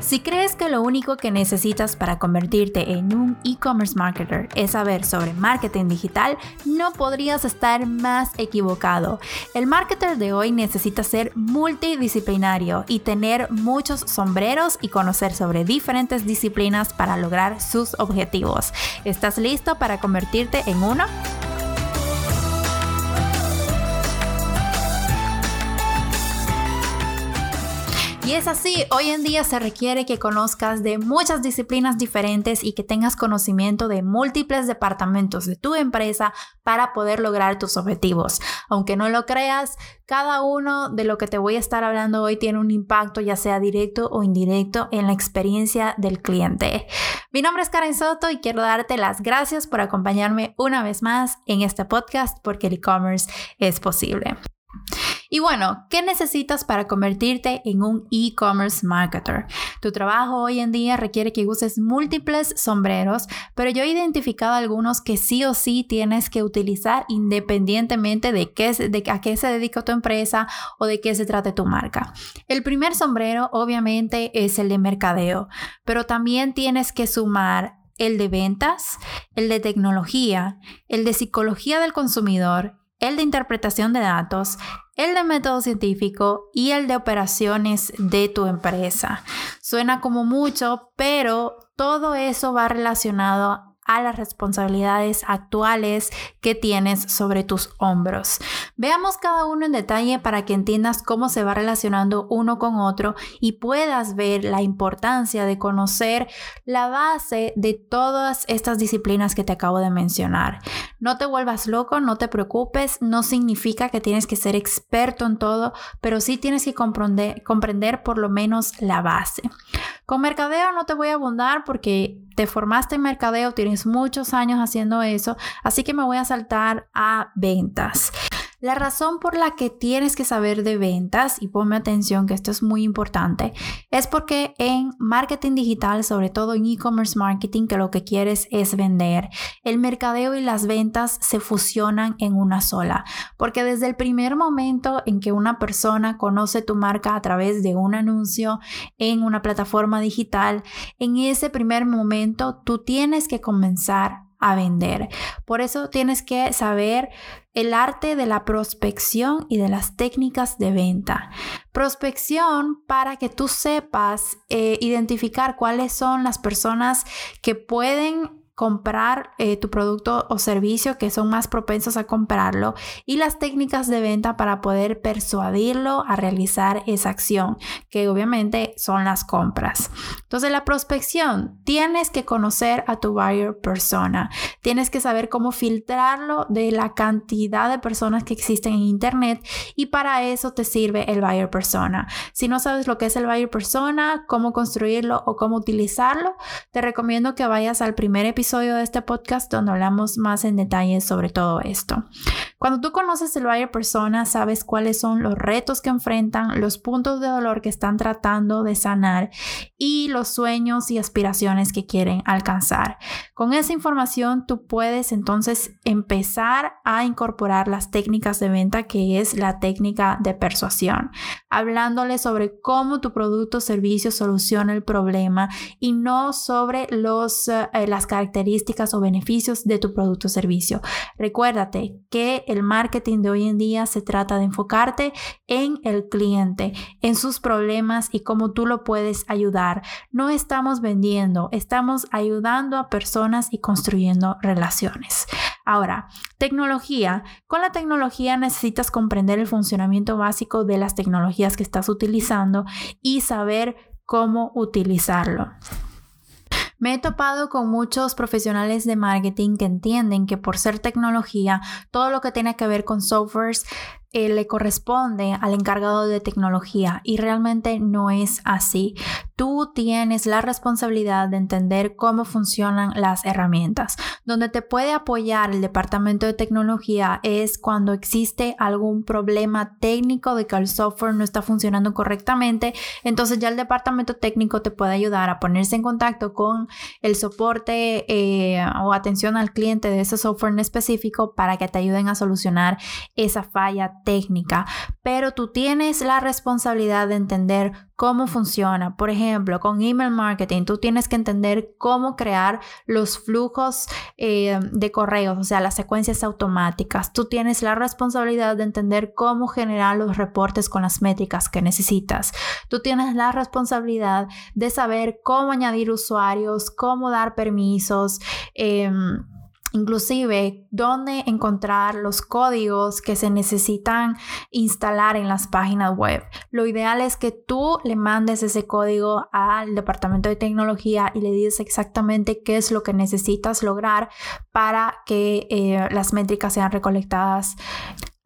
Si crees que lo único que necesitas para convertirte en un e-commerce marketer es saber sobre marketing digital, no podrías estar más equivocado. El marketer de hoy necesita ser multidisciplinario y tener muchos sombreros y conocer sobre diferentes disciplinas para lograr sus objetivos. ¿Estás listo para convertirte en uno? Y es así, hoy en día se requiere que conozcas de muchas disciplinas diferentes y que tengas conocimiento de múltiples departamentos de tu empresa para poder lograr tus objetivos. Aunque no lo creas, cada uno de lo que te voy a estar hablando hoy tiene un impacto ya sea directo o indirecto en la experiencia del cliente. Mi nombre es Karen Soto y quiero darte las gracias por acompañarme una vez más en este podcast porque el e-commerce es posible. Y bueno, ¿qué necesitas para convertirte en un e-commerce marketer? Tu trabajo hoy en día requiere que uses múltiples sombreros, pero yo he identificado algunos que sí o sí tienes que utilizar independientemente de, qué, a qué se dedica tu empresa o de qué se trate tu marca. El primer sombrero obviamente es el de mercadeo, pero también tienes que sumar el de ventas, el de tecnología, el de psicología del consumidor, el de interpretación de datos, el de método científico y el de operaciones de tu empresa. Suena como mucho, pero todo eso va relacionado a las responsabilidades actuales que tienes sobre tus hombros. Veamos cada uno en detalle para que entiendas cómo se va relacionando uno con otro y puedas ver la importancia de conocer la base de todas estas disciplinas que te acabo de mencionar. No te vuelvas loco, no te preocupes, no significa que tienes que ser experto en todo, pero sí tienes que comprender, comprender por lo menos la base. Con mercadeo no te voy a abundar porque te formaste en mercadeo, tienes muchos años haciendo eso, así que me voy a saltar a ventas. La razón por la que tienes que saber de ventas, y ponme atención que esto es muy importante, es porque en marketing digital, sobre todo en e-commerce marketing, que lo que quieres es vender, el mercadeo y las ventas se fusionan en una sola. Porque desde el primer momento en que una persona conoce tu marca a través de un anuncio en una plataforma digital, en ese primer momento tú tienes que comenzar a vender. Por eso tienes que saber el arte de la prospección y de las técnicas de venta. Prospección para que tú sepas eh, identificar cuáles son las personas que pueden comprar eh, tu producto o servicio que son más propensos a comprarlo y las técnicas de venta para poder persuadirlo a realizar esa acción que obviamente son las compras. Entonces la prospección, tienes que conocer a tu buyer persona, tienes que saber cómo filtrarlo de la cantidad de personas que existen en internet y para eso te sirve el buyer persona. Si no sabes lo que es el buyer persona, cómo construirlo o cómo utilizarlo, te recomiendo que vayas al primer episodio de este podcast donde hablamos más en detalle sobre todo esto. Cuando tú conoces el buyer persona, sabes cuáles son los retos que enfrentan, los puntos de dolor que están tratando de sanar y los sueños y aspiraciones que quieren alcanzar. Con esa información tú puedes entonces empezar a incorporar las técnicas de venta que es la técnica de persuasión, hablándole sobre cómo tu producto o servicio soluciona el problema y no sobre los, eh, las características características o beneficios de tu producto o servicio. Recuérdate que el marketing de hoy en día se trata de enfocarte en el cliente, en sus problemas y cómo tú lo puedes ayudar. No estamos vendiendo, estamos ayudando a personas y construyendo relaciones. Ahora, tecnología. Con la tecnología necesitas comprender el funcionamiento básico de las tecnologías que estás utilizando y saber cómo utilizarlo. Me he topado con muchos profesionales de marketing que entienden que por ser tecnología, todo lo que tiene que ver con softwares eh, le corresponde al encargado de tecnología y realmente no es así. Tú tienes la responsabilidad de entender cómo funcionan las herramientas. Donde te puede apoyar el departamento de tecnología es cuando existe algún problema técnico de que el software no está funcionando correctamente. Entonces ya el departamento técnico te puede ayudar a ponerse en contacto con el soporte eh, o atención al cliente de ese software en específico para que te ayuden a solucionar esa falla técnica, pero tú tienes la responsabilidad de entender cómo funciona. Por ejemplo, con email marketing, tú tienes que entender cómo crear los flujos eh, de correos, o sea, las secuencias automáticas. Tú tienes la responsabilidad de entender cómo generar los reportes con las métricas que necesitas. Tú tienes la responsabilidad de saber cómo añadir usuarios, cómo dar permisos. Em, inclusive dónde encontrar los códigos que se necesitan instalar en las páginas web. Lo ideal es que tú le mandes ese código al departamento de tecnología y le dices exactamente qué es lo que necesitas lograr para que eh, las métricas sean recolectadas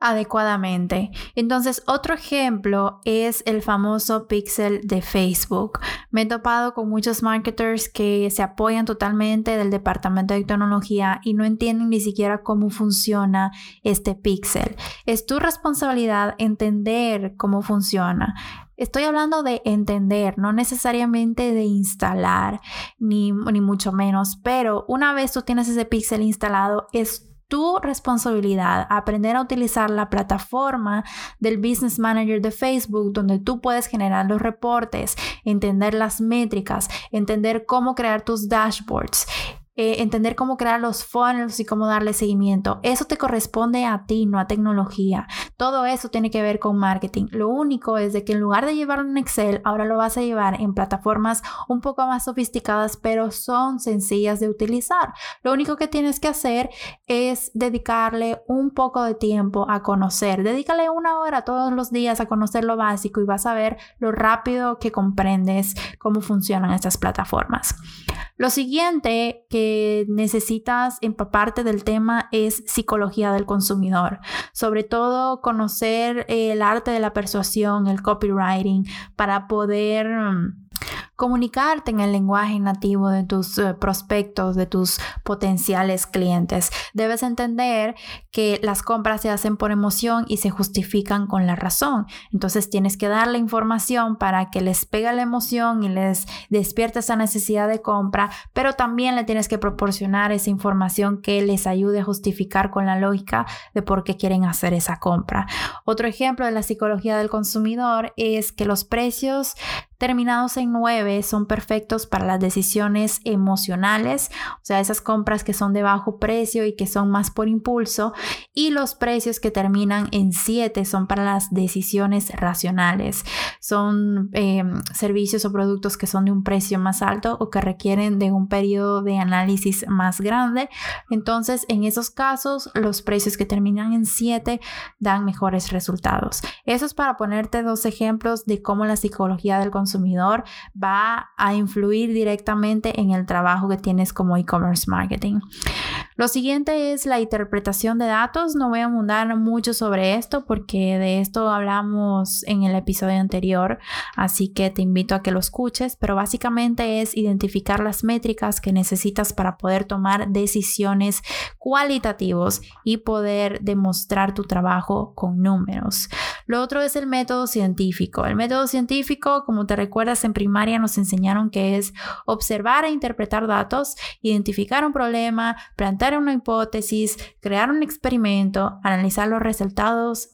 adecuadamente. Entonces, otro ejemplo es el famoso pixel de Facebook. Me he topado con muchos marketers que se apoyan totalmente del departamento de tecnología y no entienden ni siquiera cómo funciona este pixel. Es tu responsabilidad entender cómo funciona. Estoy hablando de entender, no necesariamente de instalar, ni, ni mucho menos, pero una vez tú tienes ese pixel instalado, es tu responsabilidad aprender a utilizar la plataforma del Business Manager de Facebook, donde tú puedes generar los reportes, entender las métricas, entender cómo crear tus dashboards eh, entender cómo crear los funnels y cómo darle seguimiento. Eso te corresponde a ti, no a tecnología. Todo eso tiene que ver con marketing. Lo único es de que en lugar de llevarlo en Excel, ahora lo vas a llevar en plataformas un poco más sofisticadas, pero son sencillas de utilizar. Lo único que tienes que hacer es dedicarle un poco de tiempo a conocer. Dedícale una hora todos los días a conocer lo básico y vas a ver lo rápido que comprendes cómo funcionan estas plataformas. Lo siguiente que necesitas empaparte del tema es psicología del consumidor, sobre todo conocer el arte de la persuasión, el copywriting, para poder mm, comunicarte en el lenguaje nativo de tus eh, prospectos, de tus potenciales clientes. Debes entender que las compras se hacen por emoción y se justifican con la razón. Entonces tienes que darle información para que les pegue la emoción y les despierte esa necesidad de compra, pero también le tienes que proporcionar esa información que les ayude a justificar con la lógica de por qué quieren hacer esa compra. Otro ejemplo de la psicología del consumidor es que los precios terminados en 9 son perfectos para las decisiones emocionales, o sea, esas compras que son de bajo precio y que son más por impulso, y los precios que terminan en 7 son para las decisiones racionales. Son em, servicios o productos que son de un precio más alto o que requieren de un periodo de análisis más grande. Entonces, en esos casos, los precios que terminan en 7 dan mejores resultados. Eso es para ponerte dos ejemplos de cómo la psicología del consumidor consumidor va a influir directamente en el trabajo que tienes como e-commerce marketing. Lo siguiente es la interpretación de datos. No voy a abundar mucho sobre esto porque de esto hablamos en el episodio anterior, así que te invito a que lo escuches, pero básicamente es identificar las métricas que necesitas para poder tomar decisiones cualitativos y poder demostrar tu trabajo con números. Lo otro es el método científico. El método científico, como te recuerdas en primaria, nos enseñaron que es observar e interpretar datos, identificar un problema, plantear una hipótesis, crear un experimento, analizar los resultados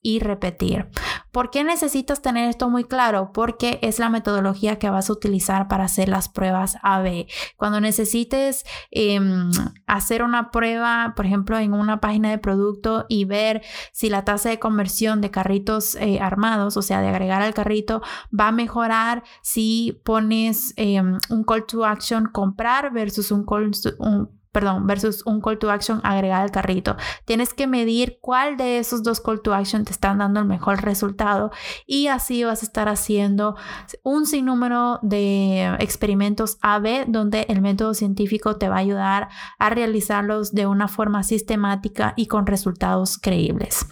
y repetir. ¿Por qué necesitas tener esto muy claro? Porque es la metodología que vas a utilizar para hacer las pruebas AB. Cuando necesites em, hacer una prueba, por ejemplo, en una página de producto y ver si la tasa de conversión de carritos eh, armados, o sea, de agregar al carrito, va a mejorar si pones em, un call to action comprar versus un call to, un, perdón, versus un call to action agregar al carrito. Tienes que medir cuál de esos dos call to action te están dando el mejor resultado y así vas a estar haciendo un sinnúmero de experimentos AB donde el método científico te va a ayudar a realizarlos de una forma sistemática y con resultados creíbles.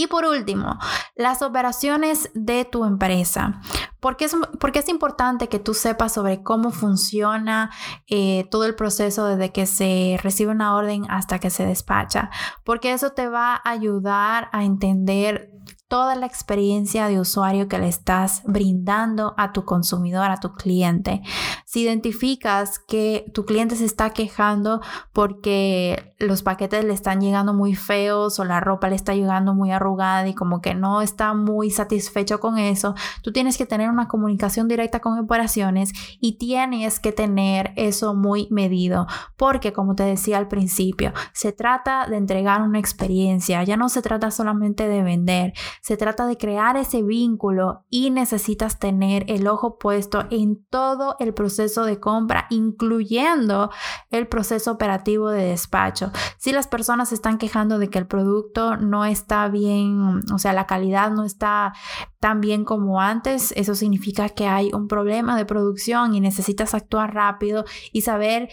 Y por último, las operaciones de tu empresa. ¿Por qué es, porque es importante que tú sepas sobre cómo funciona eh, todo el proceso desde que se recibe una orden hasta que se despacha? Porque eso te va a ayudar a entender toda la experiencia de usuario que le estás brindando a tu consumidor, a tu cliente. Si identificas que tu cliente se está quejando porque los paquetes le están llegando muy feos o la ropa le está llegando muy arrugada y como que no está muy satisfecho con eso, tú tienes que tener una comunicación directa con operaciones y tienes que tener eso muy medido porque como te decía al principio, se trata de entregar una experiencia, ya no se trata solamente de vender, se trata de crear ese vínculo y necesitas tener el ojo puesto en todo el proceso de compra, incluyendo el proceso operativo de despacho. Si las personas se están quejando de que el producto no está bien, o sea, la calidad no está tan bien como antes, eso significa que hay un problema de producción y necesitas actuar rápido y saber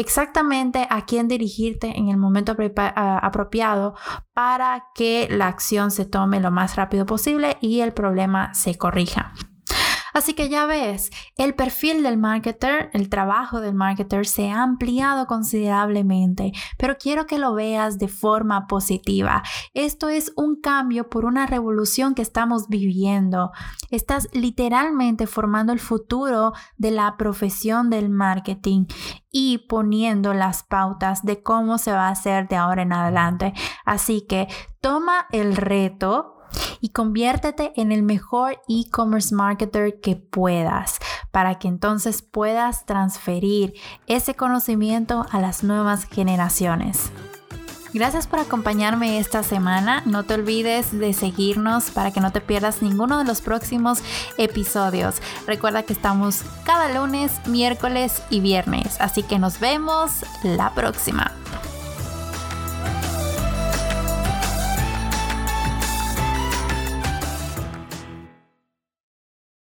exactamente a quién dirigirte en el momento apropiado para que la acción se tome lo más rápido posible y el problema se corrija. Así que ya ves, el perfil del marketer, el trabajo del marketer se ha ampliado considerablemente, pero quiero que lo veas de forma positiva. Esto es un cambio por una revolución que estamos viviendo. Estás literalmente formando el futuro de la profesión del marketing y poniendo las pautas de cómo se va a hacer de ahora en adelante. Así que toma el reto y conviértete en el mejor e-commerce marketer que puedas para que entonces puedas transferir ese conocimiento a las nuevas generaciones. Gracias por acompañarme esta semana. No te olvides de seguirnos para que no te pierdas ninguno de los próximos episodios. Recuerda que estamos cada lunes, miércoles y viernes. Así que nos vemos la próxima.